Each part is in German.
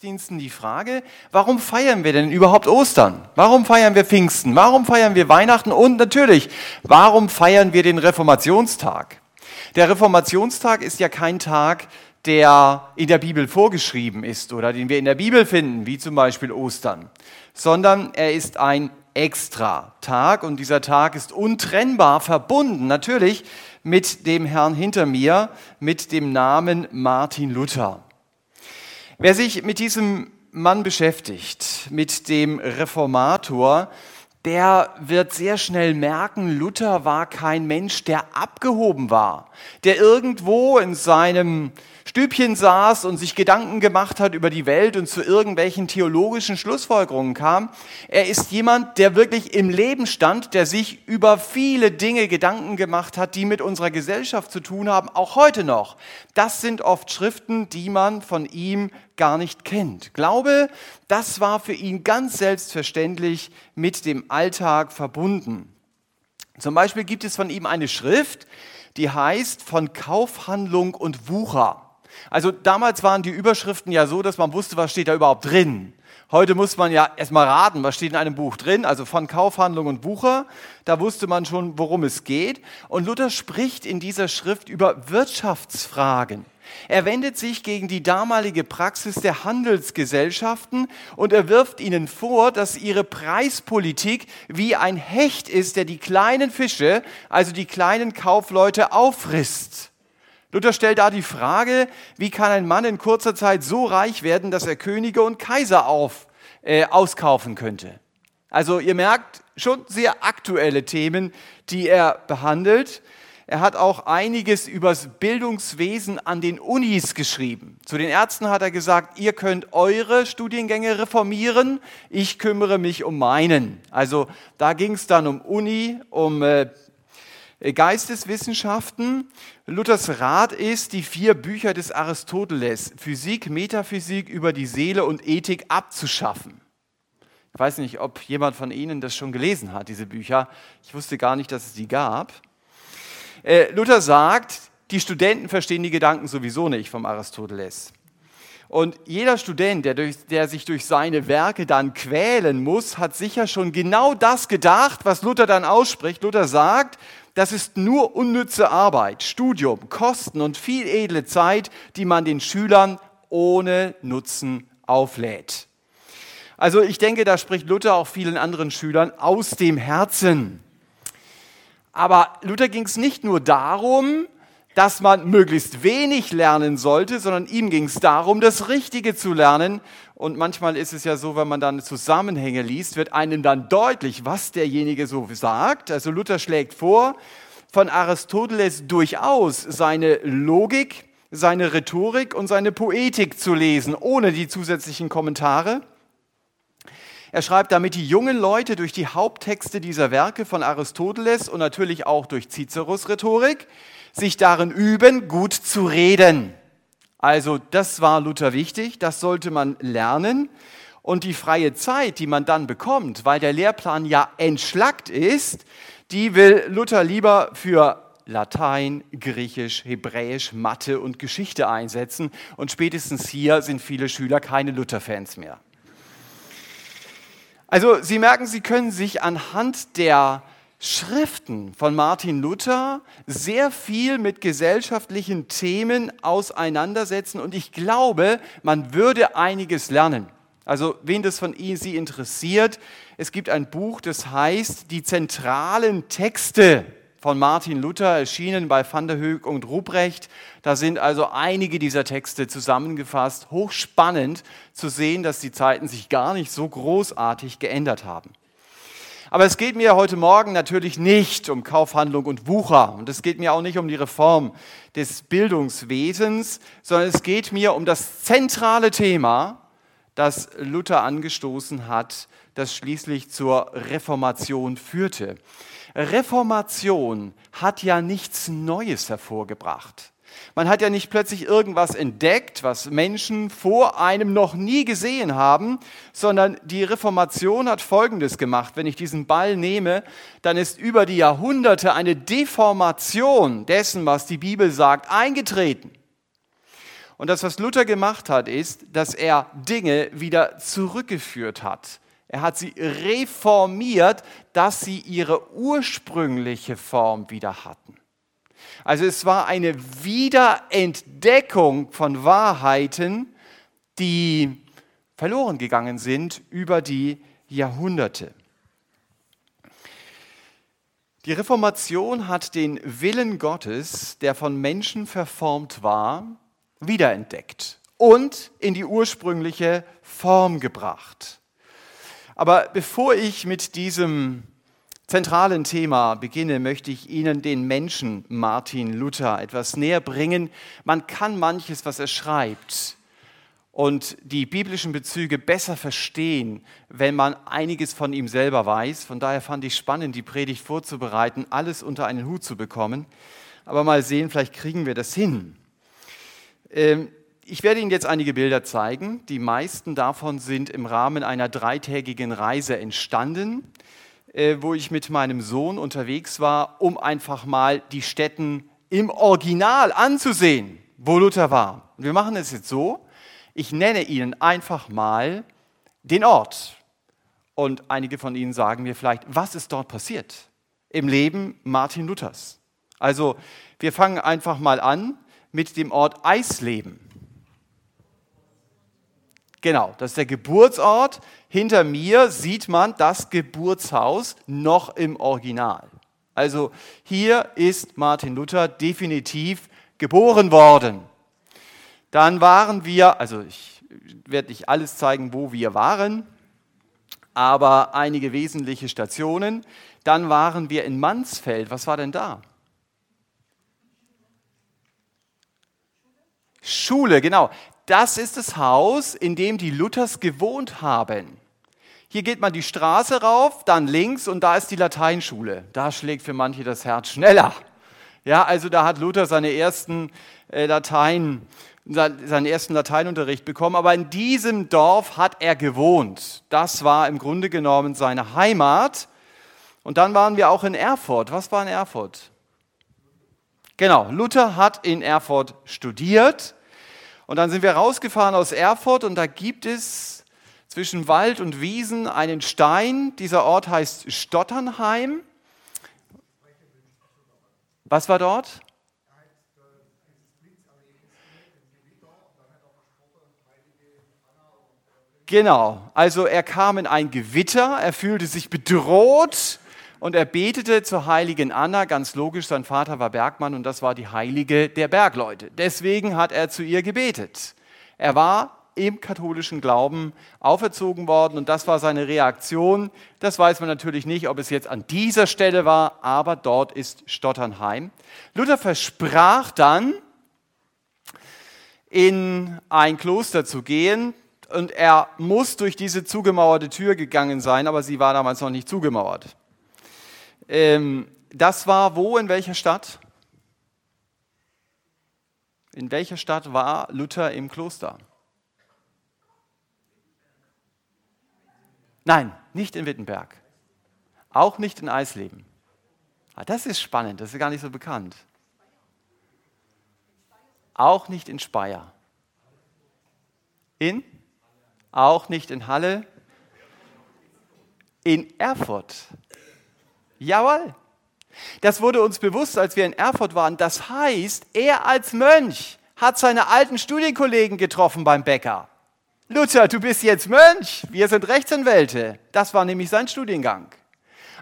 Gottesdiensten die Frage, warum feiern wir denn überhaupt Ostern? Warum feiern wir Pfingsten? Warum feiern wir Weihnachten? Und natürlich, warum feiern wir den Reformationstag? Der Reformationstag ist ja kein Tag, der in der Bibel vorgeschrieben ist oder den wir in der Bibel finden, wie zum Beispiel Ostern, sondern er ist ein extra Tag und dieser Tag ist untrennbar verbunden natürlich mit dem Herrn hinter mir, mit dem Namen Martin Luther. Wer sich mit diesem Mann beschäftigt, mit dem Reformator, der wird sehr schnell merken, Luther war kein Mensch, der abgehoben war, der irgendwo in seinem Stübchen saß und sich Gedanken gemacht hat über die Welt und zu irgendwelchen theologischen Schlussfolgerungen kam. Er ist jemand, der wirklich im Leben stand, der sich über viele Dinge Gedanken gemacht hat, die mit unserer Gesellschaft zu tun haben, auch heute noch. Das sind oft Schriften, die man von ihm gar nicht kennt. Glaube, das war für ihn ganz selbstverständlich mit dem Alltag verbunden. Zum Beispiel gibt es von ihm eine Schrift, die heißt von Kaufhandlung und Wucher. Also damals waren die Überschriften ja so, dass man wusste, was steht da überhaupt drin. Heute muss man ja erstmal raten, was steht in einem Buch drin, also von Kaufhandlung und Bucher. Da wusste man schon, worum es geht. Und Luther spricht in dieser Schrift über Wirtschaftsfragen. Er wendet sich gegen die damalige Praxis der Handelsgesellschaften und er wirft ihnen vor, dass ihre Preispolitik wie ein Hecht ist, der die kleinen Fische, also die kleinen Kaufleute, auffrisst. Luther stellt da die Frage, wie kann ein Mann in kurzer Zeit so reich werden, dass er Könige und Kaiser auf, äh, auskaufen könnte. Also ihr merkt schon sehr aktuelle Themen, die er behandelt. Er hat auch einiges übers Bildungswesen an den Unis geschrieben. Zu den Ärzten hat er gesagt, ihr könnt eure Studiengänge reformieren, ich kümmere mich um meinen. Also da ging es dann um Uni, um äh, Geisteswissenschaften. Luthers Rat ist, die vier Bücher des Aristoteles, Physik, Metaphysik über die Seele und Ethik abzuschaffen. Ich weiß nicht, ob jemand von Ihnen das schon gelesen hat, diese Bücher. Ich wusste gar nicht, dass es die gab. Äh, Luther sagt, die Studenten verstehen die Gedanken sowieso nicht vom Aristoteles. Und jeder Student, der, durch, der, sich durch seine Werke dann quälen muss, hat sicher schon genau das gedacht, was Luther dann ausspricht. Luther sagt, das ist nur unnütze Arbeit, Studium, Kosten und viel edle Zeit, die man den Schülern ohne Nutzen auflädt. Also ich denke, da spricht Luther auch vielen anderen Schülern aus dem Herzen. Aber Luther ging es nicht nur darum, dass man möglichst wenig lernen sollte, sondern ihm ging es darum, das Richtige zu lernen. Und manchmal ist es ja so, wenn man dann Zusammenhänge liest, wird einem dann deutlich, was derjenige so sagt. Also Luther schlägt vor, von Aristoteles durchaus seine Logik, seine Rhetorik und seine Poetik zu lesen, ohne die zusätzlichen Kommentare. Er schreibt, damit die jungen Leute durch die Haupttexte dieser Werke von Aristoteles und natürlich auch durch Ciceros Rhetorik sich darin üben, gut zu reden. Also das war Luther wichtig, das sollte man lernen. Und die freie Zeit, die man dann bekommt, weil der Lehrplan ja entschlackt ist, die will Luther lieber für Latein, Griechisch, Hebräisch, Mathe und Geschichte einsetzen. Und spätestens hier sind viele Schüler keine Luther-Fans mehr. Also Sie merken, Sie können sich anhand der Schriften von Martin Luther sehr viel mit gesellschaftlichen Themen auseinandersetzen und ich glaube, man würde einiges lernen. Also wen das von Ihnen Sie interessiert, es gibt ein Buch, das heißt Die zentralen Texte von Martin Luther, erschienen bei Van der Hoek und Ruprecht. Da sind also einige dieser Texte zusammengefasst. Hochspannend zu sehen, dass die Zeiten sich gar nicht so großartig geändert haben. Aber es geht mir heute Morgen natürlich nicht um Kaufhandlung und Wucher und es geht mir auch nicht um die Reform des Bildungswesens, sondern es geht mir um das zentrale Thema, das Luther angestoßen hat, das schließlich zur Reformation führte. Reformation hat ja nichts Neues hervorgebracht. Man hat ja nicht plötzlich irgendwas entdeckt, was Menschen vor einem noch nie gesehen haben, sondern die Reformation hat Folgendes gemacht. Wenn ich diesen Ball nehme, dann ist über die Jahrhunderte eine Deformation dessen, was die Bibel sagt, eingetreten. Und das, was Luther gemacht hat, ist, dass er Dinge wieder zurückgeführt hat. Er hat sie reformiert, dass sie ihre ursprüngliche Form wieder hatten. Also es war eine Wiederentdeckung von Wahrheiten, die verloren gegangen sind über die Jahrhunderte. Die Reformation hat den Willen Gottes, der von Menschen verformt war, wiederentdeckt und in die ursprüngliche Form gebracht. Aber bevor ich mit diesem zentralen Thema beginne, möchte ich Ihnen den Menschen Martin Luther etwas näher bringen. Man kann manches, was er schreibt, und die biblischen Bezüge besser verstehen, wenn man einiges von ihm selber weiß. Von daher fand ich spannend, die Predigt vorzubereiten, alles unter einen Hut zu bekommen. Aber mal sehen, vielleicht kriegen wir das hin. Ähm, ich werde Ihnen jetzt einige Bilder zeigen. Die meisten davon sind im Rahmen einer dreitägigen Reise entstanden, äh, wo ich mit meinem Sohn unterwegs war, um einfach mal die Städten im Original anzusehen, wo Luther war. Und wir machen es jetzt so, ich nenne Ihnen einfach mal den Ort. Und einige von Ihnen sagen mir vielleicht, was ist dort passiert im Leben Martin Luthers? Also wir fangen einfach mal an mit dem Ort Eisleben. Genau, das ist der Geburtsort. Hinter mir sieht man das Geburtshaus noch im Original. Also hier ist Martin Luther definitiv geboren worden. Dann waren wir, also ich werde nicht alles zeigen, wo wir waren, aber einige wesentliche Stationen. Dann waren wir in Mansfeld. Was war denn da? Schule, genau. Das ist das Haus, in dem die Luthers gewohnt haben. Hier geht man die Straße rauf, dann links und da ist die Lateinschule. Da schlägt für manche das Herz schneller. Ja, also da hat Luther seine ersten äh, Latein, seinen ersten Lateinunterricht bekommen, aber in diesem Dorf hat er gewohnt. Das war im Grunde genommen seine Heimat. Und dann waren wir auch in Erfurt. Was war in Erfurt? Genau, Luther hat in Erfurt studiert. Und dann sind wir rausgefahren aus Erfurt und da gibt es zwischen Wald und Wiesen einen Stein. Dieser Ort heißt Stotternheim. Was war dort? Genau, also er kam in ein Gewitter, er fühlte sich bedroht und er betete zur heiligen Anna, ganz logisch, sein Vater war Bergmann und das war die heilige der Bergleute. Deswegen hat er zu ihr gebetet. Er war im katholischen Glauben auferzogen worden und das war seine Reaktion. Das weiß man natürlich nicht, ob es jetzt an dieser Stelle war, aber dort ist Stotternheim. Luther versprach dann, in ein Kloster zu gehen, und er muss durch diese zugemauerte Tür gegangen sein, aber sie war damals noch nicht zugemauert. Ähm, das war wo, in welcher Stadt? In welcher Stadt war Luther im Kloster? Nein, nicht in Wittenberg. Auch nicht in Eisleben. Ah, das ist spannend, das ist gar nicht so bekannt. Auch nicht in Speyer. In? Auch nicht in Halle. In Erfurt. Jawohl. Das wurde uns bewusst, als wir in Erfurt waren. Das heißt, er als Mönch hat seine alten Studienkollegen getroffen beim Bäcker. Luther, du bist jetzt Mönch, wir sind Rechtsanwälte. Das war nämlich sein Studiengang.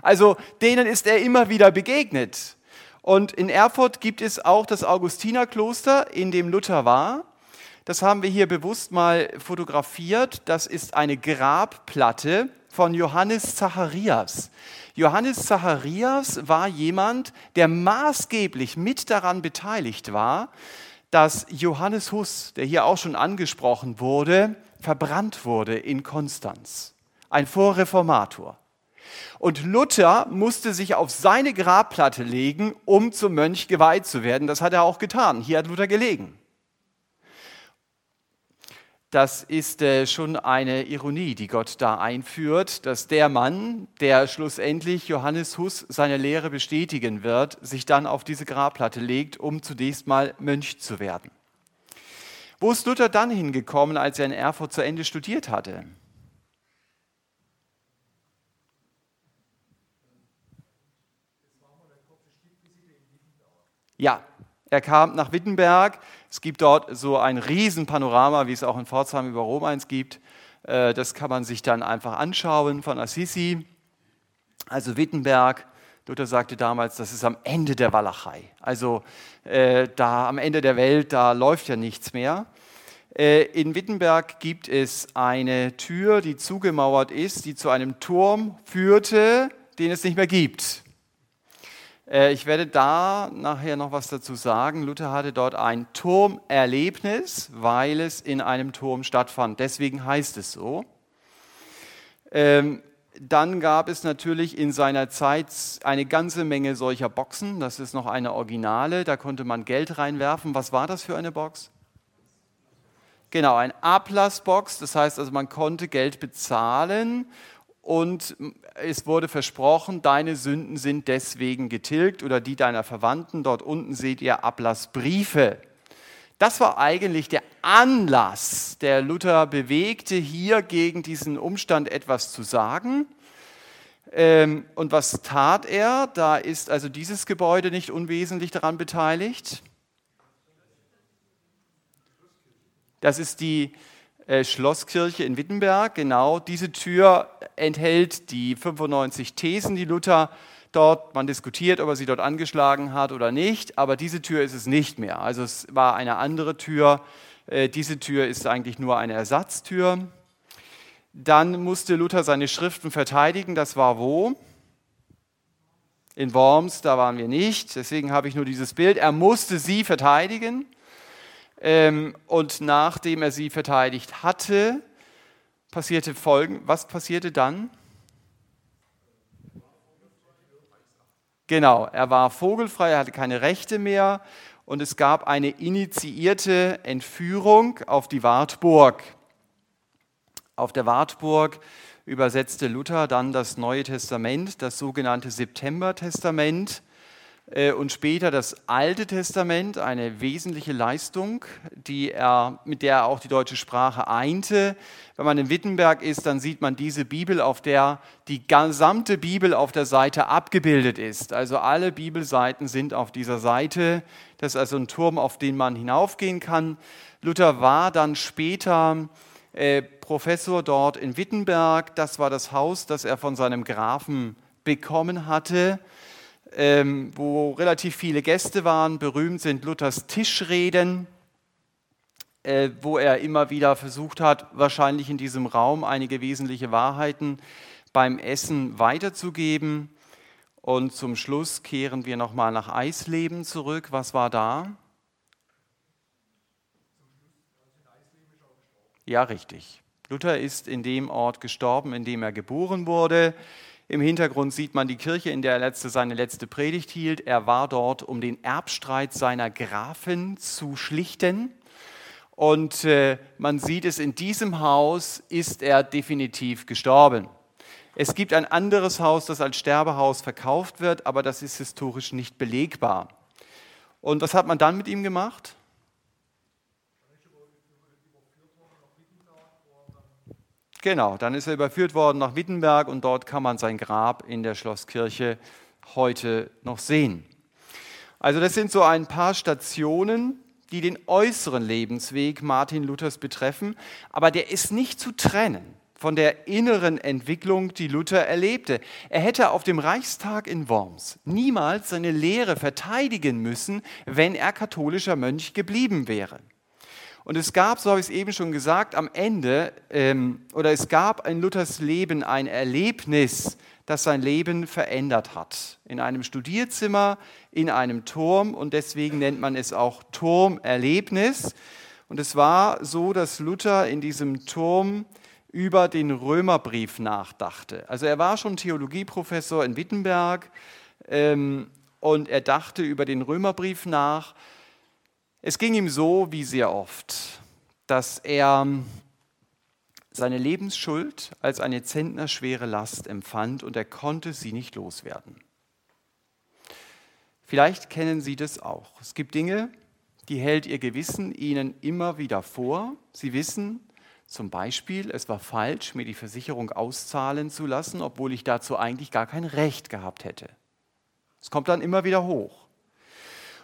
Also denen ist er immer wieder begegnet. Und in Erfurt gibt es auch das Augustinerkloster, in dem Luther war. Das haben wir hier bewusst mal fotografiert. Das ist eine Grabplatte von Johannes Zacharias. Johannes Zacharias war jemand, der maßgeblich mit daran beteiligt war, dass Johannes Huss, der hier auch schon angesprochen wurde, verbrannt wurde in Konstanz. Ein Vorreformator. Und Luther musste sich auf seine Grabplatte legen, um zum Mönch geweiht zu werden. Das hat er auch getan. Hier hat Luther gelegen. Das ist äh, schon eine Ironie, die Gott da einführt, dass der Mann, der schlussendlich Johannes Huss seine Lehre bestätigen wird, sich dann auf diese Grabplatte legt, um zunächst mal Mönch zu werden. Wo ist Luther dann hingekommen, als er in Erfurt zu Ende studiert hatte? Ja, er kam nach Wittenberg. Es gibt dort so ein Riesenpanorama, wie es auch in Pforzheim über Rom eins gibt. Äh, das kann man sich dann einfach anschauen von Assisi. Also Wittenberg, Luther sagte damals, das ist am Ende der Walachei. Also äh, da am Ende der Welt, da läuft ja nichts mehr. Äh, in Wittenberg gibt es eine Tür, die zugemauert ist, die zu einem Turm führte, den es nicht mehr gibt. Äh, ich werde da nachher noch was dazu sagen. Luther hatte dort ein Turmerlebnis, weil es in einem Turm stattfand. Deswegen heißt es so. Ähm, dann gab es natürlich in seiner Zeit eine ganze Menge solcher Boxen. Das ist noch eine Originale. Da konnte man Geld reinwerfen. Was war das für eine Box? Genau, ein Ablassbox. Das heißt also, man konnte Geld bezahlen und es wurde versprochen, deine Sünden sind deswegen getilgt oder die deiner Verwandten. Dort unten seht ihr Ablassbriefe. Das war eigentlich der Anlass, der Luther bewegte, hier gegen diesen Umstand etwas zu sagen. Ähm, und was tat er? Da ist also dieses Gebäude nicht unwesentlich daran beteiligt. Das ist die äh, Schlosskirche in Wittenberg. Genau, diese Tür enthält die 95 Thesen, die Luther dort, man diskutiert, ob er sie dort angeschlagen hat oder nicht, aber diese Tür ist es nicht mehr. Also es war eine andere Tür. Äh, diese Tür ist eigentlich nur eine Ersatztür. Dann musste Luther seine Schriften verteidigen. Das war wo? In Worms, da waren wir nicht. Deswegen habe ich nur dieses Bild. Er musste sie verteidigen. Ähm, und nachdem er sie verteidigt hatte, passierte Folgen. Was passierte dann? Genau, er war vogelfrei, er hatte keine Rechte mehr und es gab eine initiierte Entführung auf die Wartburg. Auf der Wartburg übersetzte Luther dann das Neue Testament, das sogenannte September-Testament. Äh, und später das Alte Testament, eine wesentliche Leistung, er, mit der er auch die deutsche Sprache einte. Wenn man in Wittenberg ist, dann sieht man diese Bibel, auf der die gesamte Bibel auf der Seite abgebildet ist. Also alle Bibelseiten sind auf dieser Seite. Das ist also ein Turm, auf den man hinaufgehen kann. Luther war dann später äh, Professor dort in Wittenberg. Das war das Haus, das er von seinem Grafen bekommen hatte ähm, wo relativ viele Gäste waren. Berühmt sind Luthers Tischreden, äh, wo er immer wieder versucht hat, wahrscheinlich in diesem Raum einige wesentliche Wahrheiten beim Essen weiterzugeben. Und zum Schluss kehren wir nochmal nach Eisleben zurück. Was war da? Ja, richtig. Luther ist in dem Ort gestorben, in dem er geboren wurde. Im Hintergrund sieht man die Kirche, in der er letzte, seine letzte Predigt hielt. Er war dort, um den Erbstreit seiner Grafen zu schlichten. Und äh, man sieht es, in diesem Haus ist er definitiv gestorben. Es gibt ein anderes Haus, das als Sterbehaus verkauft wird, aber das ist historisch nicht belegbar. Und was hat man dann mit ihm gemacht? Genau, dann ist er überführt worden nach Wittenberg und dort kann man sein Grab in der Schlosskirche heute noch sehen. Also das sind so ein paar Stationen, die den äußeren Lebensweg Martin Luthers betreffen, aber der ist nicht zu trennen von der inneren Entwicklung, die Luther erlebte. Er hätte auf dem Reichstag in Worms niemals seine Lehre verteidigen müssen, wenn er katholischer Mönch geblieben wäre. Und es gab, so habe ich es eben schon gesagt, am Ende, ähm, oder es gab in Luthers Leben ein Erlebnis, das sein Leben verändert hat. In einem Studierzimmer, in einem Turm und deswegen nennt man es auch Turmerlebnis. Und es war so, dass Luther in diesem Turm über den Römerbrief nachdachte. Also er war schon Theologieprofessor in Wittenberg ähm, und er dachte über den Römerbrief nach es ging ihm so wie sehr oft, dass er seine Lebensschuld als eine zentnerschwere Last empfand und er konnte sie nicht loswerden. Vielleicht kennen Sie das auch. Es gibt Dinge, die hält ihr Gewissen ihnen immer wieder vor. Sie wissen zum Beispiel, es war falsch, mir die Versicherung auszahlen zu lassen, obwohl ich dazu eigentlich gar kein Recht gehabt hätte. Es kommt dann immer wieder hoch.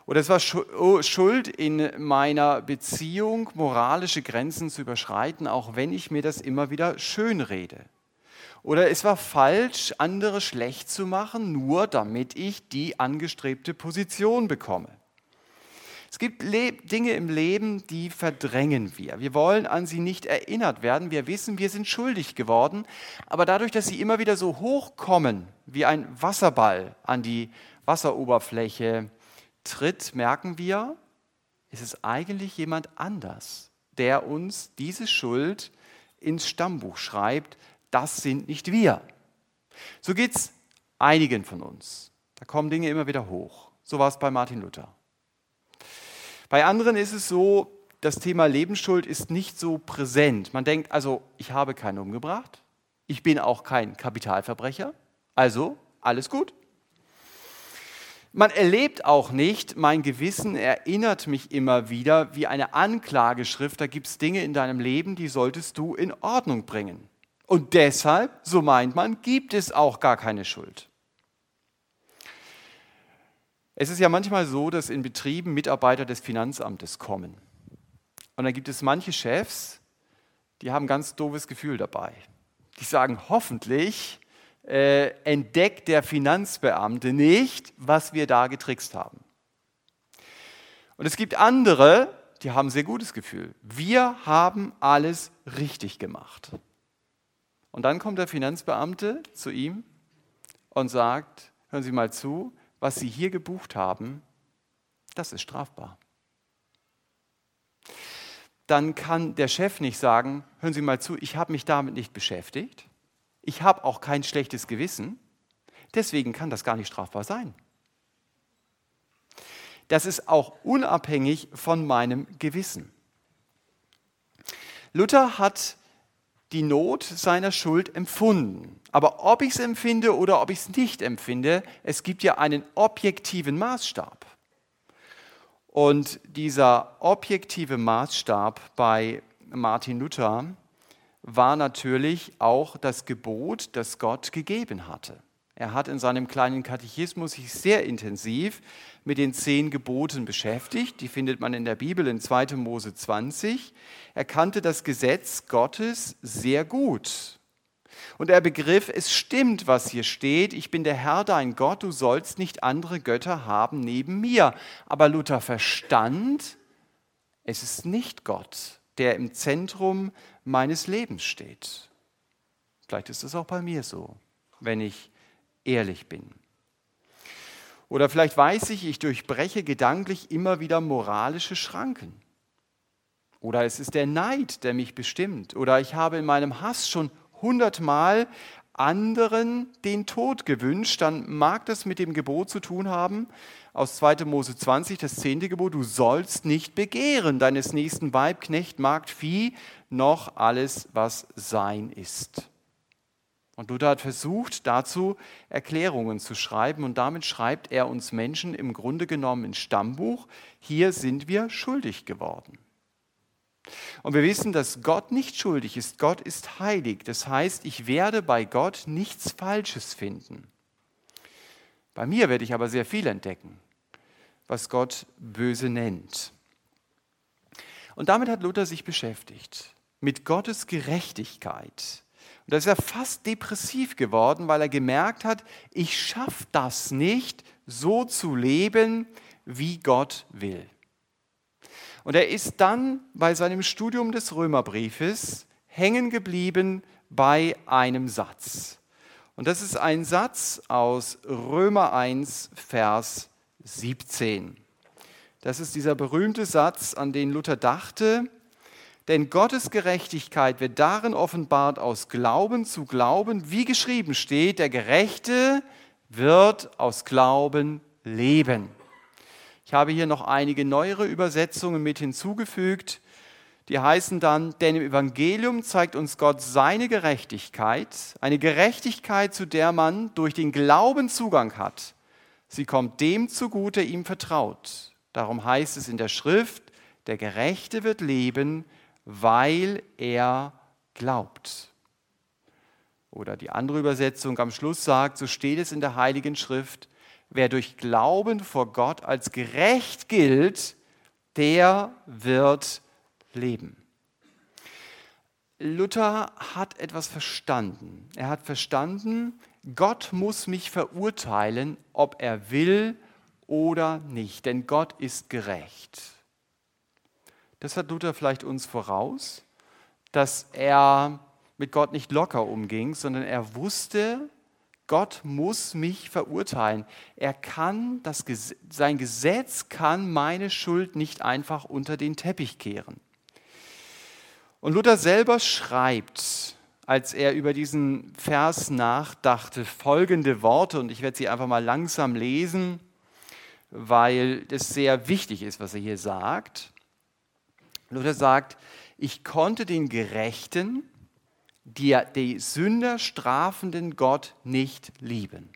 Oder es war oh, Schuld in meiner Beziehung, moralische Grenzen zu überschreiten, auch wenn ich mir das immer wieder schönrede. Oder es war falsch, andere schlecht zu machen, nur damit ich die angestrebte Position bekomme. Es gibt Le Dinge im Leben, die verdrängen wir. Wir wollen an sie nicht erinnert werden. Wir wissen, wir sind schuldig geworden. Aber dadurch, dass sie immer wieder so hochkommen, wie ein Wasserball an die Wasseroberfläche tritt, merken wir, es ist eigentlich jemand anders, der uns diese Schuld ins Stammbuch schreibt. Das sind nicht wir. So geht es einigen von uns. Da kommen Dinge immer wieder hoch. So war es bei Martin Luther. Bei anderen ist es so, das Thema Lebensschuld ist nicht so präsent. Man denkt also, ich habe keinen umgebracht, ich bin auch kein Kapitalverbrecher, also alles gut. Man erlebt auch nicht, mein Gewissen erinnert mich immer wieder wie eine Anklageschrift, da gibt es Dinge in deinem Leben, die solltest du in Ordnung bringen. Und deshalb, so meint man, gibt es auch gar keine Schuld. Es ist ja manchmal so, dass in Betrieben Mitarbeiter des Finanzamtes kommen. Und dann gibt es manche Chefs, die haben ein ganz doofes Gefühl dabei. Die sagen, hoffentlich äh, entdeckt der Finanzbeamte nicht, was wir da getrickst haben. Und es gibt andere, die haben ein sehr gutes Gefühl. Wir haben alles richtig gemacht. Und dann kommt der Finanzbeamte zu ihm und sagt, hören Sie mal zu, was Sie hier gebucht haben, das ist strafbar. Dann kann der Chef nicht sagen, hören Sie mal zu, ich habe mich damit nicht beschäftigt, ich habe auch kein schlechtes Gewissen, deswegen kann das gar nicht strafbar sein. Das ist auch unabhängig von meinem Gewissen. Luther hat die Not seiner Schuld empfunden. Aber ob ich es empfinde oder ob ich es nicht empfinde, es gibt ja einen objektiven Maßstab. Und dieser objektive Maßstab bei Martin Luther war natürlich auch das Gebot, das Gott gegeben hatte. Er hat in seinem kleinen Katechismus sich sehr intensiv mit den zehn Geboten beschäftigt. Die findet man in der Bibel in 2. Mose 20. Er kannte das Gesetz Gottes sehr gut. Und er begriff, es stimmt, was hier steht, ich bin der Herr dein Gott, du sollst nicht andere Götter haben neben mir. Aber Luther verstand, es ist nicht Gott, der im Zentrum meines Lebens steht. Vielleicht ist es auch bei mir so, wenn ich ehrlich bin. Oder vielleicht weiß ich, ich durchbreche gedanklich immer wieder moralische Schranken. Oder es ist der Neid, der mich bestimmt. Oder ich habe in meinem Hass schon hundertmal anderen den Tod gewünscht, dann mag das mit dem Gebot zu tun haben, aus 2. Mose 20, das zehnte Gebot, du sollst nicht begehren deines nächsten Weib, Knecht, Magd, Vieh, noch alles, was sein ist. Und Luther hat versucht, dazu Erklärungen zu schreiben und damit schreibt er uns Menschen im Grunde genommen ein Stammbuch, hier sind wir schuldig geworden. Und wir wissen, dass Gott nicht schuldig ist, Gott ist heilig. Das heißt, ich werde bei Gott nichts Falsches finden. Bei mir werde ich aber sehr viel entdecken, was Gott böse nennt. Und damit hat Luther sich beschäftigt, mit Gottes Gerechtigkeit und da ist er fast depressiv geworden, weil er gemerkt hat, ich schaffe das nicht, so zu leben, wie Gott will. Und er ist dann bei seinem Studium des Römerbriefes hängen geblieben bei einem Satz. Und das ist ein Satz aus Römer 1, Vers 17. Das ist dieser berühmte Satz, an den Luther dachte, denn Gottes Gerechtigkeit wird darin offenbart aus Glauben zu Glauben, wie geschrieben steht, der Gerechte wird aus Glauben leben. Ich habe hier noch einige neuere Übersetzungen mit hinzugefügt. Die heißen dann, denn im Evangelium zeigt uns Gott seine Gerechtigkeit, eine Gerechtigkeit, zu der man durch den Glauben Zugang hat. Sie kommt dem zugute, ihm vertraut. Darum heißt es in der Schrift, der Gerechte wird leben, weil er glaubt. Oder die andere Übersetzung am Schluss sagt, so steht es in der Heiligen Schrift, wer durch Glauben vor Gott als gerecht gilt, der wird leben. Luther hat etwas verstanden. Er hat verstanden, Gott muss mich verurteilen, ob er will oder nicht, denn Gott ist gerecht. Das hat Luther vielleicht uns voraus, dass er mit Gott nicht locker umging, sondern er wusste, Gott muss mich verurteilen. Er kann das, sein Gesetz kann meine Schuld nicht einfach unter den Teppich kehren. Und Luther selber schreibt, als er über diesen Vers nachdachte, folgende Worte, und ich werde sie einfach mal langsam lesen, weil es sehr wichtig ist, was er hier sagt. Luther sagt, ich konnte den Gerechten, die, die Sünder strafenden Gott nicht lieben.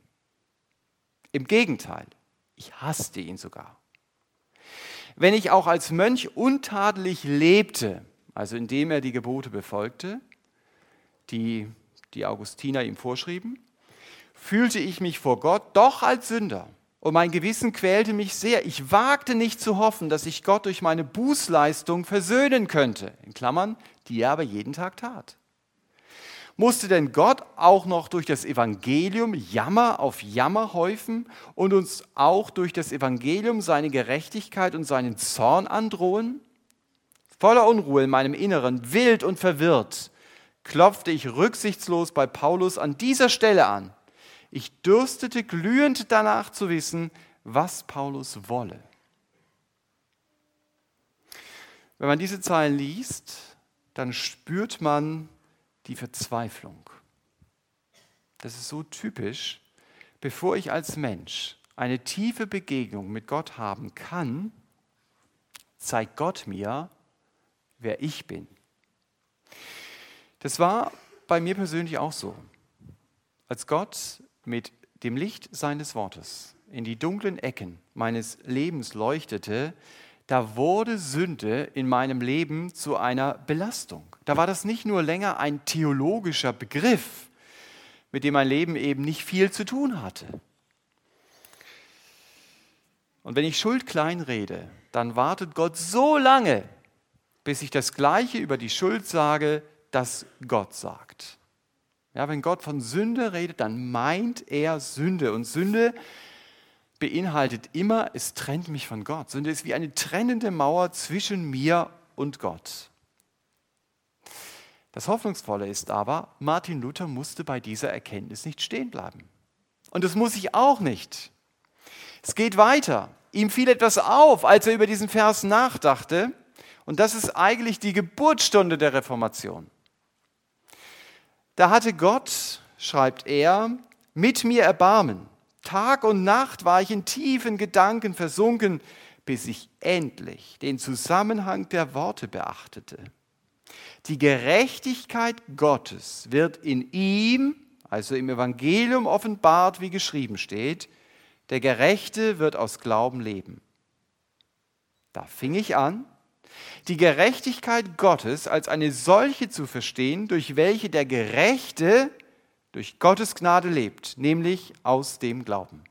Im Gegenteil, ich hasste ihn sogar. Wenn ich auch als Mönch untadelig lebte, also indem er die Gebote befolgte, die die Augustiner ihm vorschrieben, fühlte ich mich vor Gott doch als Sünder. Und mein Gewissen quälte mich sehr. Ich wagte nicht zu hoffen, dass ich Gott durch meine Bußleistung versöhnen könnte. In Klammern, die er aber jeden Tag tat. Musste denn Gott auch noch durch das Evangelium Jammer auf Jammer häufen und uns auch durch das Evangelium seine Gerechtigkeit und seinen Zorn androhen? Voller Unruhe in meinem Inneren, wild und verwirrt, klopfte ich rücksichtslos bei Paulus an dieser Stelle an ich dürstete glühend danach zu wissen, was Paulus wolle. Wenn man diese Zeilen liest, dann spürt man die Verzweiflung. Das ist so typisch. Bevor ich als Mensch eine tiefe Begegnung mit Gott haben kann, zeigt Gott mir, wer ich bin. Das war bei mir persönlich auch so. Als Gott mit dem Licht seines Wortes in die dunklen Ecken meines Lebens leuchtete, da wurde Sünde in meinem Leben zu einer Belastung. Da war das nicht nur länger ein theologischer Begriff, mit dem mein Leben eben nicht viel zu tun hatte. Und wenn ich Schuld klein rede, dann wartet Gott so lange, bis ich das Gleiche über die Schuld sage, das Gott sagt. Ja, wenn Gott von Sünde redet, dann meint er Sünde. Und Sünde beinhaltet immer, es trennt mich von Gott. Sünde ist wie eine trennende Mauer zwischen mir und Gott. Das Hoffnungsvolle ist aber, Martin Luther musste bei dieser Erkenntnis nicht stehen bleiben. Und das muss ich auch nicht. Es geht weiter. Ihm fiel etwas auf, als er über diesen Vers nachdachte. Und das ist eigentlich die Geburtsstunde der Reformation. Da hatte Gott, schreibt er, mit mir Erbarmen. Tag und Nacht war ich in tiefen Gedanken versunken, bis ich endlich den Zusammenhang der Worte beachtete. Die Gerechtigkeit Gottes wird in ihm, also im Evangelium offenbart, wie geschrieben steht, der Gerechte wird aus Glauben leben. Da fing ich an, die Gerechtigkeit Gottes als eine solche zu verstehen, durch welche der Gerechte durch Gottes Gnade lebt, nämlich aus dem Glauben.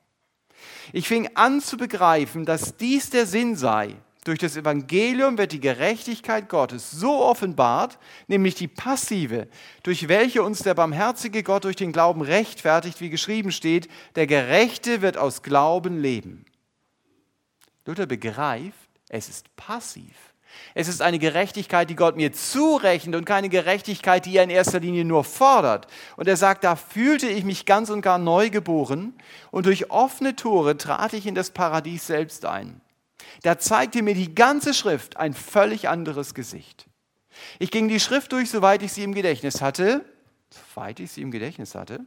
Ich fing an zu begreifen, dass dies der Sinn sei. Durch das Evangelium wird die Gerechtigkeit Gottes so offenbart, nämlich die passive, durch welche uns der barmherzige Gott durch den Glauben rechtfertigt, wie geschrieben steht, der Gerechte wird aus Glauben leben. Luther begreift, es ist passiv. Es ist eine Gerechtigkeit, die Gott mir zurechnet und keine Gerechtigkeit, die er in erster Linie nur fordert. Und er sagt, da fühlte ich mich ganz und gar neu geboren und durch offene Tore trat ich in das Paradies selbst ein. Da zeigte mir die ganze Schrift ein völlig anderes Gesicht. Ich ging die Schrift durch, soweit ich sie im Gedächtnis hatte, soweit ich sie im Gedächtnis hatte,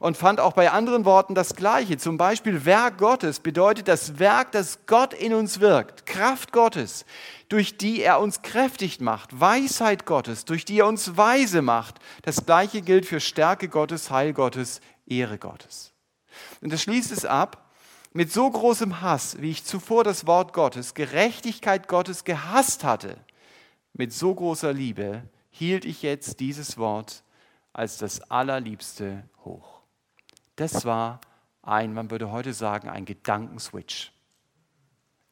und fand auch bei anderen Worten das Gleiche. Zum Beispiel Werk Gottes bedeutet das Werk, das Gott in uns wirkt, Kraft Gottes, durch die er uns kräftig macht, Weisheit Gottes, durch die er uns weise macht. Das Gleiche gilt für Stärke Gottes, Heil Gottes, Ehre Gottes. Und das schließt es ab. mit so großem Hass, wie ich zuvor das Wort Gottes, Gerechtigkeit Gottes gehasst hatte, mit so großer Liebe hielt ich jetzt dieses Wort als das Allerliebste hoch. Das war ein, man würde heute sagen, ein Gedankenswitch.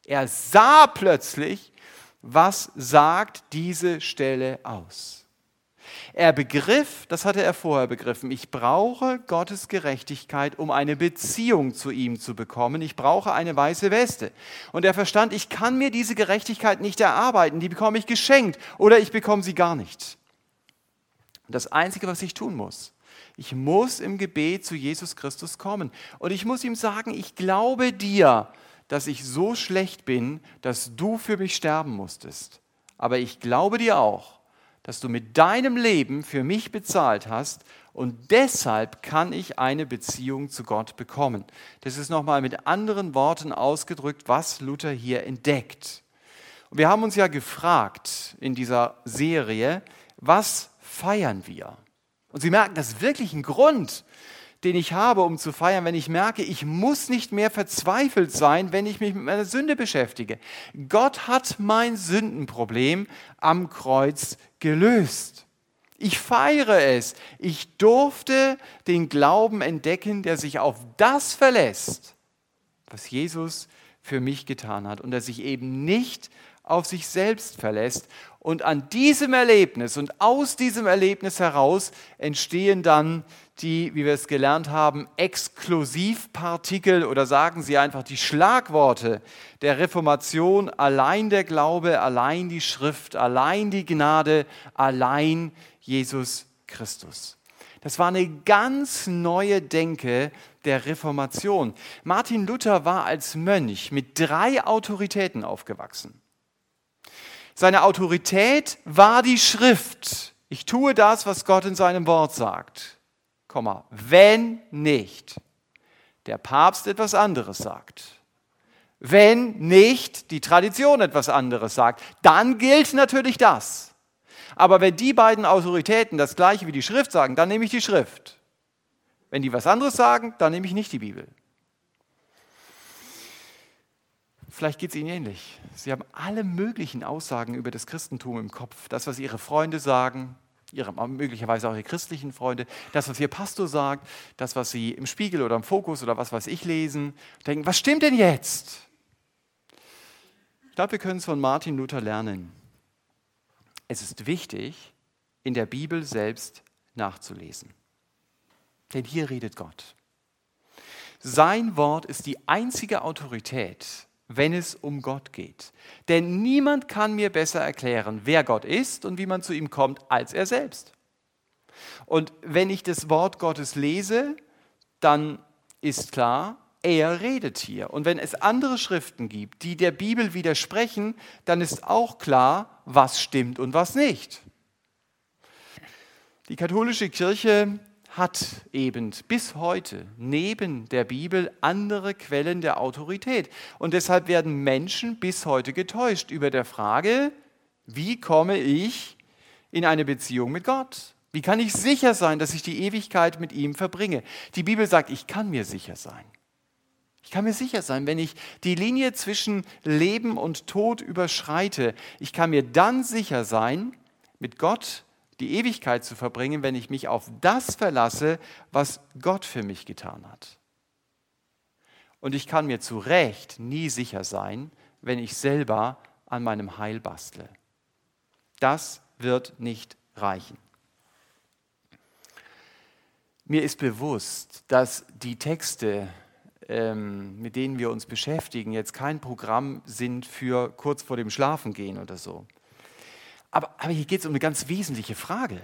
Er sah plötzlich, was sagt diese Stelle aus. Er begriff, das hatte er vorher begriffen, ich brauche Gottes Gerechtigkeit, um eine Beziehung zu ihm zu bekommen. Ich brauche eine weiße Weste. Und er verstand, ich kann mir diese Gerechtigkeit nicht erarbeiten, die bekomme ich geschenkt oder ich bekomme sie gar nicht. Das Einzige, was ich tun muss, ich muss im Gebet zu Jesus Christus kommen. Und ich muss ihm sagen, ich glaube dir, dass ich so schlecht bin, dass du für mich sterben musstest. Aber ich glaube dir auch, dass du mit deinem Leben für mich bezahlt hast und deshalb kann ich eine Beziehung zu Gott bekommen. Das ist nochmal mit anderen Worten ausgedrückt, was Luther hier entdeckt. Und wir haben uns ja gefragt in dieser Serie, was feiern wir? Und Sie merken, das ist wirklich ein Grund, den ich habe, um zu feiern, wenn ich merke, ich muss nicht mehr verzweifelt sein, wenn ich mich mit meiner Sünde beschäftige. Gott hat mein Sündenproblem am Kreuz gelöst. Ich feiere es. Ich durfte den Glauben entdecken, der sich auf das verlässt, was Jesus für mich getan hat und der sich eben nicht auf sich selbst verlässt. Und an diesem Erlebnis und aus diesem Erlebnis heraus entstehen dann die, wie wir es gelernt haben, Exklusivpartikel oder sagen Sie einfach die Schlagworte der Reformation, allein der Glaube, allein die Schrift, allein die Gnade, allein Jesus Christus. Das war eine ganz neue Denke der Reformation. Martin Luther war als Mönch mit drei Autoritäten aufgewachsen. Seine Autorität war die Schrift. Ich tue das, was Gott in seinem Wort sagt. Komma, wenn nicht der Papst etwas anderes sagt, wenn nicht die Tradition etwas anderes sagt, dann gilt natürlich das. Aber wenn die beiden Autoritäten das gleiche wie die Schrift sagen, dann nehme ich die Schrift. Wenn die was anderes sagen, dann nehme ich nicht die Bibel. Vielleicht geht es Ihnen ähnlich. Sie haben alle möglichen Aussagen über das Christentum im Kopf. Das, was Ihre Freunde sagen, ihre, möglicherweise auch ihre christlichen Freunde, das, was ihr Pastor sagt, das, was sie im Spiegel oder im Fokus oder was weiß ich lesen, denken, was stimmt denn jetzt? Ich glaube, wir können es von Martin Luther lernen. Es ist wichtig, in der Bibel selbst nachzulesen. Denn hier redet Gott. Sein Wort ist die einzige Autorität, wenn es um Gott geht. Denn niemand kann mir besser erklären, wer Gott ist und wie man zu ihm kommt, als er selbst. Und wenn ich das Wort Gottes lese, dann ist klar, er redet hier. Und wenn es andere Schriften gibt, die der Bibel widersprechen, dann ist auch klar, was stimmt und was nicht. Die katholische Kirche hat eben bis heute neben der Bibel andere Quellen der Autorität. Und deshalb werden Menschen bis heute getäuscht über der Frage, wie komme ich in eine Beziehung mit Gott? Wie kann ich sicher sein, dass ich die Ewigkeit mit ihm verbringe? Die Bibel sagt, ich kann mir sicher sein. Ich kann mir sicher sein, wenn ich die Linie zwischen Leben und Tod überschreite, ich kann mir dann sicher sein, mit Gott die Ewigkeit zu verbringen, wenn ich mich auf das verlasse, was Gott für mich getan hat. Und ich kann mir zu Recht nie sicher sein, wenn ich selber an meinem Heil bastle. Das wird nicht reichen. Mir ist bewusst, dass die Texte, ähm, mit denen wir uns beschäftigen, jetzt kein Programm sind für kurz vor dem Schlafengehen oder so. Aber, aber hier geht es um eine ganz wesentliche Frage.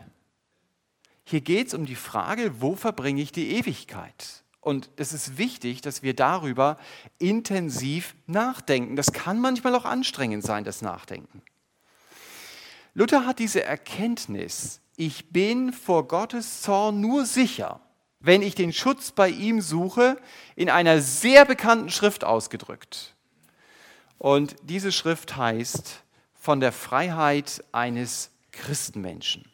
Hier geht es um die Frage, wo verbringe ich die Ewigkeit? Und es ist wichtig, dass wir darüber intensiv nachdenken. Das kann manchmal auch anstrengend sein, das Nachdenken. Luther hat diese Erkenntnis, ich bin vor Gottes Zorn nur sicher, wenn ich den Schutz bei ihm suche, in einer sehr bekannten Schrift ausgedrückt. Und diese Schrift heißt von der Freiheit eines Christenmenschen.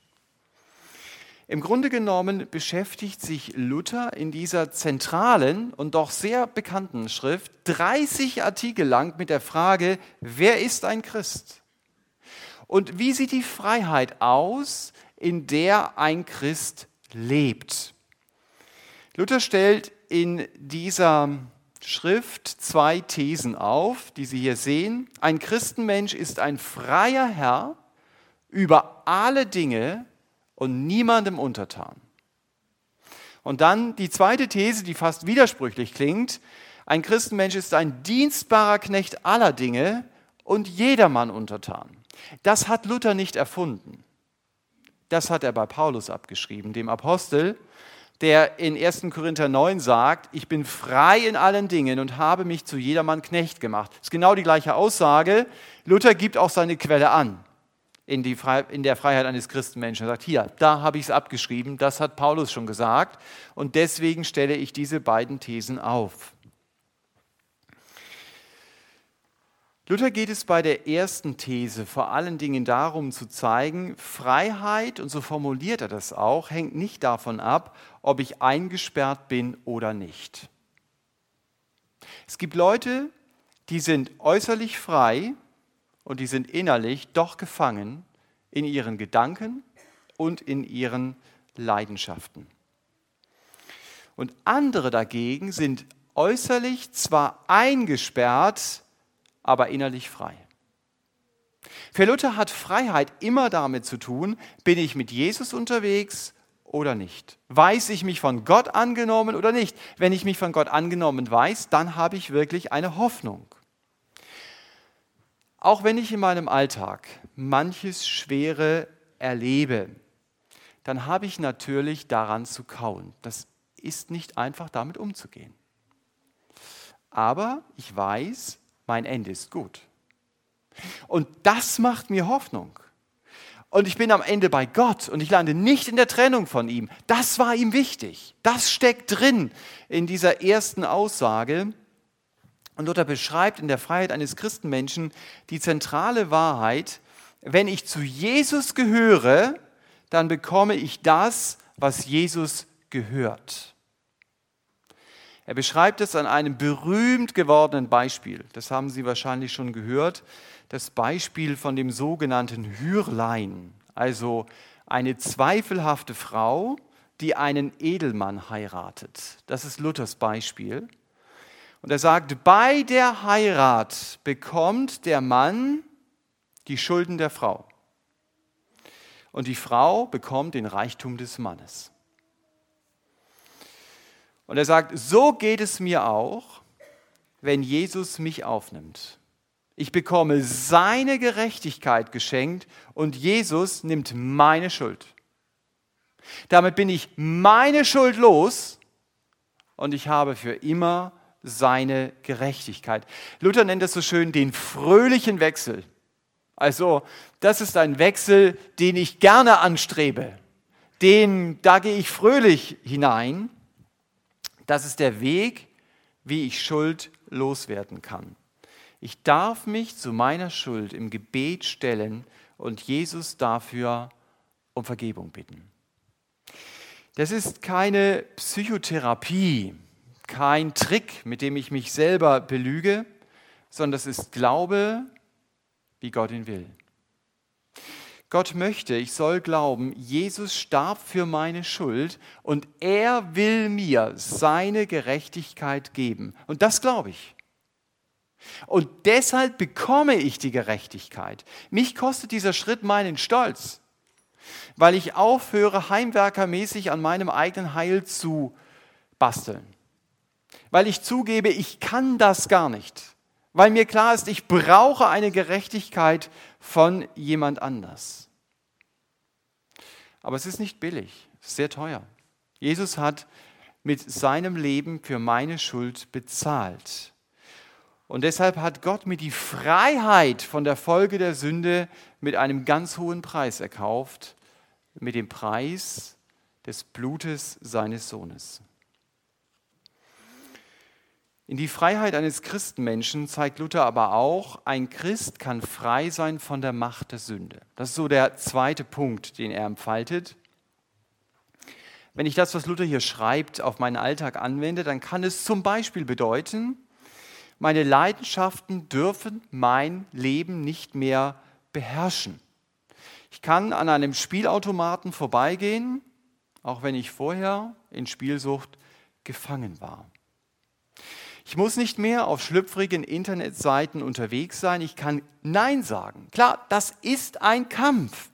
Im Grunde genommen beschäftigt sich Luther in dieser zentralen und doch sehr bekannten Schrift 30 Artikel lang mit der Frage, wer ist ein Christ? Und wie sieht die Freiheit aus, in der ein Christ lebt? Luther stellt in dieser Schrift zwei Thesen auf, die Sie hier sehen. Ein Christenmensch ist ein freier Herr über alle Dinge, und niemandem untertan. Und dann die zweite These, die fast widersprüchlich klingt. Ein Christenmensch ist ein dienstbarer Knecht aller Dinge und jedermann untertan. Das hat Luther nicht erfunden. Das hat er bei Paulus abgeschrieben, dem Apostel, der in 1. Korinther 9 sagt, ich bin frei in allen Dingen und habe mich zu jedermann Knecht gemacht. Das ist genau die gleiche Aussage. Luther gibt auch seine Quelle an in, die in der Freiheit eines Christenmenschen. Er sagt, hier, da habe ich es abgeschrieben, das hat Paulus schon gesagt und deswegen stelle ich diese beiden Thesen auf. Luther geht es bei der ersten These vor allen Dingen darum zu zeigen, Freiheit, und so formuliert er das auch, hängt nicht davon ab, ob ich eingesperrt bin oder nicht. Es gibt Leute, die sind äußerlich frei, und die sind innerlich doch gefangen in ihren Gedanken und in ihren Leidenschaften. Und andere dagegen sind äußerlich zwar eingesperrt, aber innerlich frei. Für Luther hat Freiheit immer damit zu tun, bin ich mit Jesus unterwegs oder nicht? Weiß ich mich von Gott angenommen oder nicht? Wenn ich mich von Gott angenommen weiß, dann habe ich wirklich eine Hoffnung. Auch wenn ich in meinem Alltag manches Schwere erlebe, dann habe ich natürlich daran zu kauen. Das ist nicht einfach, damit umzugehen. Aber ich weiß, mein Ende ist gut. Und das macht mir Hoffnung. Und ich bin am Ende bei Gott und ich lande nicht in der Trennung von ihm. Das war ihm wichtig. Das steckt drin in dieser ersten Aussage. Und Luther beschreibt in der Freiheit eines Christenmenschen die zentrale Wahrheit, wenn ich zu Jesus gehöre, dann bekomme ich das, was Jesus gehört. Er beschreibt es an einem berühmt gewordenen Beispiel. Das haben Sie wahrscheinlich schon gehört. Das Beispiel von dem sogenannten Hürlein, also eine zweifelhafte Frau, die einen Edelmann heiratet. Das ist Luthers Beispiel. Und er sagt, bei der Heirat bekommt der Mann die Schulden der Frau. Und die Frau bekommt den Reichtum des Mannes. Und er sagt, so geht es mir auch, wenn Jesus mich aufnimmt. Ich bekomme seine Gerechtigkeit geschenkt und Jesus nimmt meine Schuld. Damit bin ich meine Schuld los und ich habe für immer seine Gerechtigkeit. Luther nennt es so schön den fröhlichen Wechsel. Also, das ist ein Wechsel, den ich gerne anstrebe. Den, da gehe ich fröhlich hinein. Das ist der Weg, wie ich Schuld loswerden kann. Ich darf mich zu meiner Schuld im Gebet stellen und Jesus dafür um Vergebung bitten. Das ist keine Psychotherapie, kein Trick, mit dem ich mich selber belüge, sondern das ist Glaube, wie Gott ihn will. Gott möchte, ich soll glauben, Jesus starb für meine Schuld und er will mir seine Gerechtigkeit geben. Und das glaube ich. Und deshalb bekomme ich die Gerechtigkeit. Mich kostet dieser Schritt meinen Stolz, weil ich aufhöre, heimwerkermäßig an meinem eigenen Heil zu basteln weil ich zugebe, ich kann das gar nicht, weil mir klar ist, ich brauche eine Gerechtigkeit von jemand anders. Aber es ist nicht billig, es ist sehr teuer. Jesus hat mit seinem Leben für meine Schuld bezahlt. Und deshalb hat Gott mir die Freiheit von der Folge der Sünde mit einem ganz hohen Preis erkauft, mit dem Preis des Blutes seines Sohnes. In die Freiheit eines Christenmenschen zeigt Luther aber auch, ein Christ kann frei sein von der Macht der Sünde. Das ist so der zweite Punkt, den er entfaltet. Wenn ich das, was Luther hier schreibt, auf meinen Alltag anwende, dann kann es zum Beispiel bedeuten, meine Leidenschaften dürfen mein Leben nicht mehr beherrschen. Ich kann an einem Spielautomaten vorbeigehen, auch wenn ich vorher in Spielsucht gefangen war. Ich muss nicht mehr auf schlüpfrigen Internetseiten unterwegs sein. Ich kann Nein sagen. Klar, das ist ein Kampf.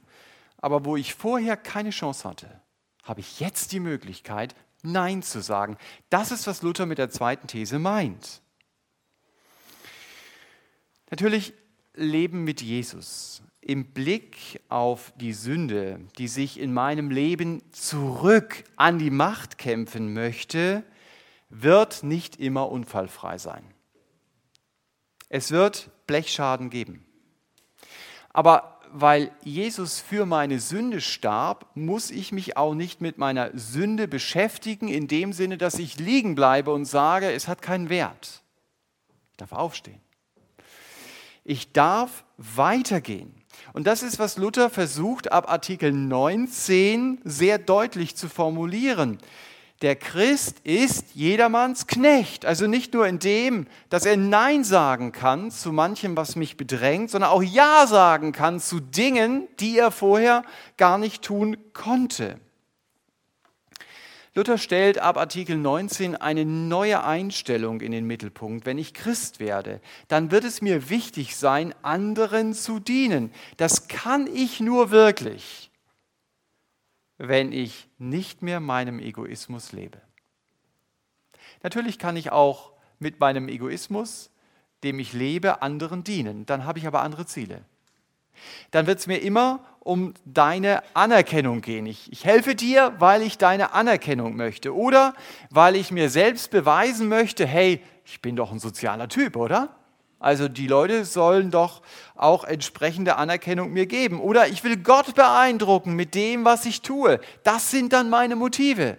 Aber wo ich vorher keine Chance hatte, habe ich jetzt die Möglichkeit, Nein zu sagen. Das ist, was Luther mit der zweiten These meint. Natürlich Leben mit Jesus im Blick auf die Sünde, die sich in meinem Leben zurück an die Macht kämpfen möchte, wird nicht immer unfallfrei sein. Es wird Blechschaden geben. Aber weil Jesus für meine Sünde starb, muss ich mich auch nicht mit meiner Sünde beschäftigen, in dem Sinne, dass ich liegen bleibe und sage, es hat keinen Wert. Ich darf aufstehen. Ich darf weitergehen. Und das ist, was Luther versucht, ab Artikel 19 sehr deutlich zu formulieren. Der Christ ist jedermanns Knecht. Also nicht nur in dem, dass er Nein sagen kann zu manchem, was mich bedrängt, sondern auch Ja sagen kann zu Dingen, die er vorher gar nicht tun konnte. Luther stellt ab Artikel 19 eine neue Einstellung in den Mittelpunkt. Wenn ich Christ werde, dann wird es mir wichtig sein, anderen zu dienen. Das kann ich nur wirklich, wenn ich nicht mehr meinem Egoismus lebe. Natürlich kann ich auch mit meinem Egoismus, dem ich lebe, anderen dienen. Dann habe ich aber andere Ziele. Dann wird es mir immer um deine Anerkennung gehen. Ich, ich helfe dir, weil ich deine Anerkennung möchte. Oder weil ich mir selbst beweisen möchte, hey, ich bin doch ein sozialer Typ, oder? Also die Leute sollen doch auch entsprechende Anerkennung mir geben. Oder ich will Gott beeindrucken mit dem, was ich tue. Das sind dann meine Motive.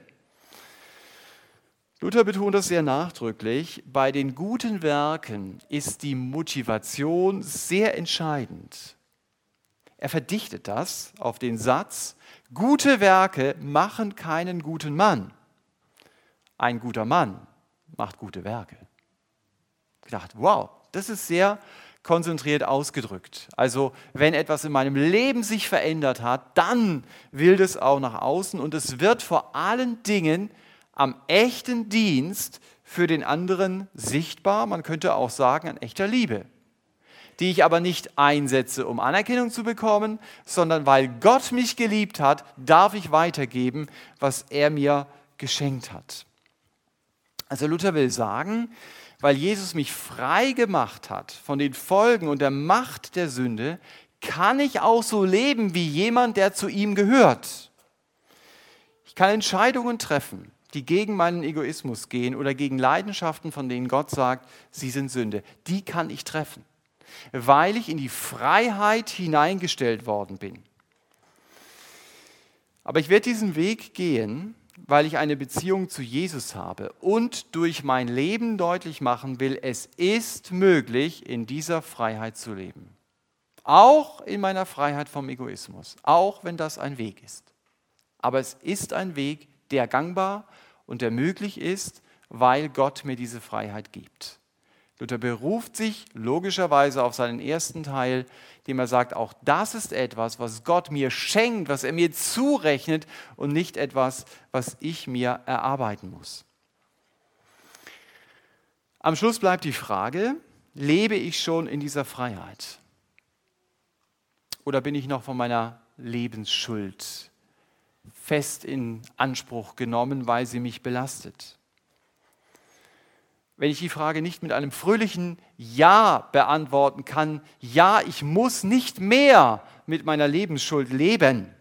Luther betont das sehr nachdrücklich. Bei den guten Werken ist die Motivation sehr entscheidend. Er verdichtet das auf den Satz, gute Werke machen keinen guten Mann. Ein guter Mann macht gute Werke. Ich dachte, wow, das ist sehr konzentriert ausgedrückt. Also wenn etwas in meinem Leben sich verändert hat, dann will das auch nach außen und es wird vor allen Dingen am echten Dienst für den anderen sichtbar. Man könnte auch sagen, an echter Liebe die ich aber nicht einsetze, um Anerkennung zu bekommen, sondern weil Gott mich geliebt hat, darf ich weitergeben, was er mir geschenkt hat. Also Luther will sagen, weil Jesus mich frei gemacht hat von den Folgen und der Macht der Sünde, kann ich auch so leben wie jemand, der zu ihm gehört. Ich kann Entscheidungen treffen, die gegen meinen Egoismus gehen oder gegen Leidenschaften, von denen Gott sagt, sie sind Sünde. Die kann ich treffen weil ich in die Freiheit hineingestellt worden bin. Aber ich werde diesen Weg gehen, weil ich eine Beziehung zu Jesus habe und durch mein Leben deutlich machen will, es ist möglich, in dieser Freiheit zu leben. Auch in meiner Freiheit vom Egoismus, auch wenn das ein Weg ist. Aber es ist ein Weg, der gangbar und der möglich ist, weil Gott mir diese Freiheit gibt. Luther beruft sich logischerweise auf seinen ersten Teil, dem er sagt, auch das ist etwas, was Gott mir schenkt, was er mir zurechnet und nicht etwas, was ich mir erarbeiten muss. Am Schluss bleibt die Frage, lebe ich schon in dieser Freiheit? Oder bin ich noch von meiner Lebensschuld fest in Anspruch genommen, weil sie mich belastet? Wenn ich die Frage nicht mit einem fröhlichen Ja beantworten kann, ja, ich muss nicht mehr mit meiner Lebensschuld leben,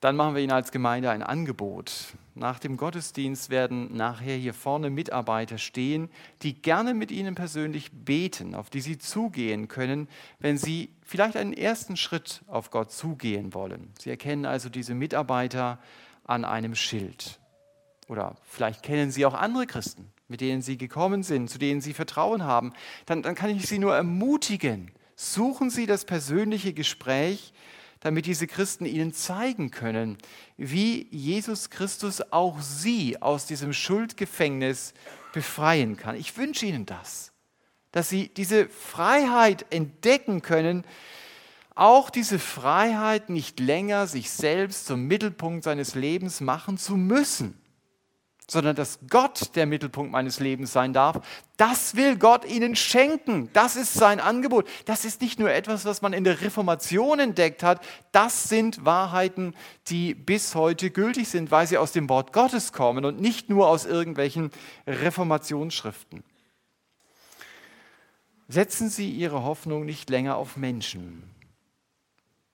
dann machen wir Ihnen als Gemeinde ein Angebot. Nach dem Gottesdienst werden nachher hier vorne Mitarbeiter stehen, die gerne mit Ihnen persönlich beten, auf die Sie zugehen können, wenn Sie vielleicht einen ersten Schritt auf Gott zugehen wollen. Sie erkennen also diese Mitarbeiter an einem Schild. Oder vielleicht kennen Sie auch andere Christen, mit denen Sie gekommen sind, zu denen Sie Vertrauen haben. Dann, dann kann ich Sie nur ermutigen. Suchen Sie das persönliche Gespräch, damit diese Christen ihnen zeigen können, wie Jesus Christus auch sie aus diesem Schuldgefängnis befreien kann. Ich wünsche ihnen das, dass sie diese Freiheit entdecken können, auch diese Freiheit nicht länger sich selbst zum Mittelpunkt seines Lebens machen zu müssen sondern dass Gott der Mittelpunkt meines Lebens sein darf, das will Gott ihnen schenken. Das ist sein Angebot. Das ist nicht nur etwas, was man in der Reformation entdeckt hat. Das sind Wahrheiten, die bis heute gültig sind, weil sie aus dem Wort Gottes kommen und nicht nur aus irgendwelchen Reformationsschriften. Setzen Sie Ihre Hoffnung nicht länger auf Menschen.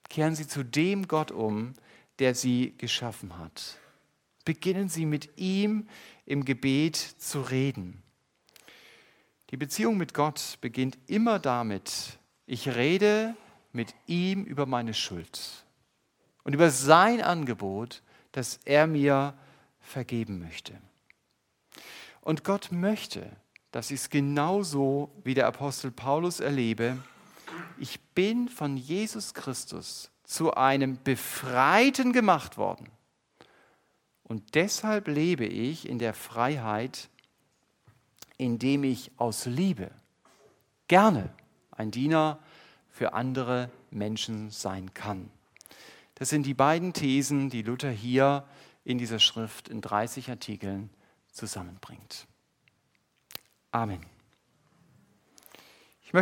Kehren Sie zu dem Gott um, der Sie geschaffen hat beginnen Sie mit ihm im Gebet zu reden. Die Beziehung mit Gott beginnt immer damit, ich rede mit ihm über meine Schuld und über sein Angebot, dass er mir vergeben möchte. Und Gott möchte, dass ich es genauso wie der Apostel Paulus erlebe. Ich bin von Jesus Christus zu einem Befreiten gemacht worden. Und deshalb lebe ich in der Freiheit, indem ich aus Liebe gerne ein Diener für andere Menschen sein kann. Das sind die beiden Thesen, die Luther hier in dieser Schrift in 30 Artikeln zusammenbringt. Amen.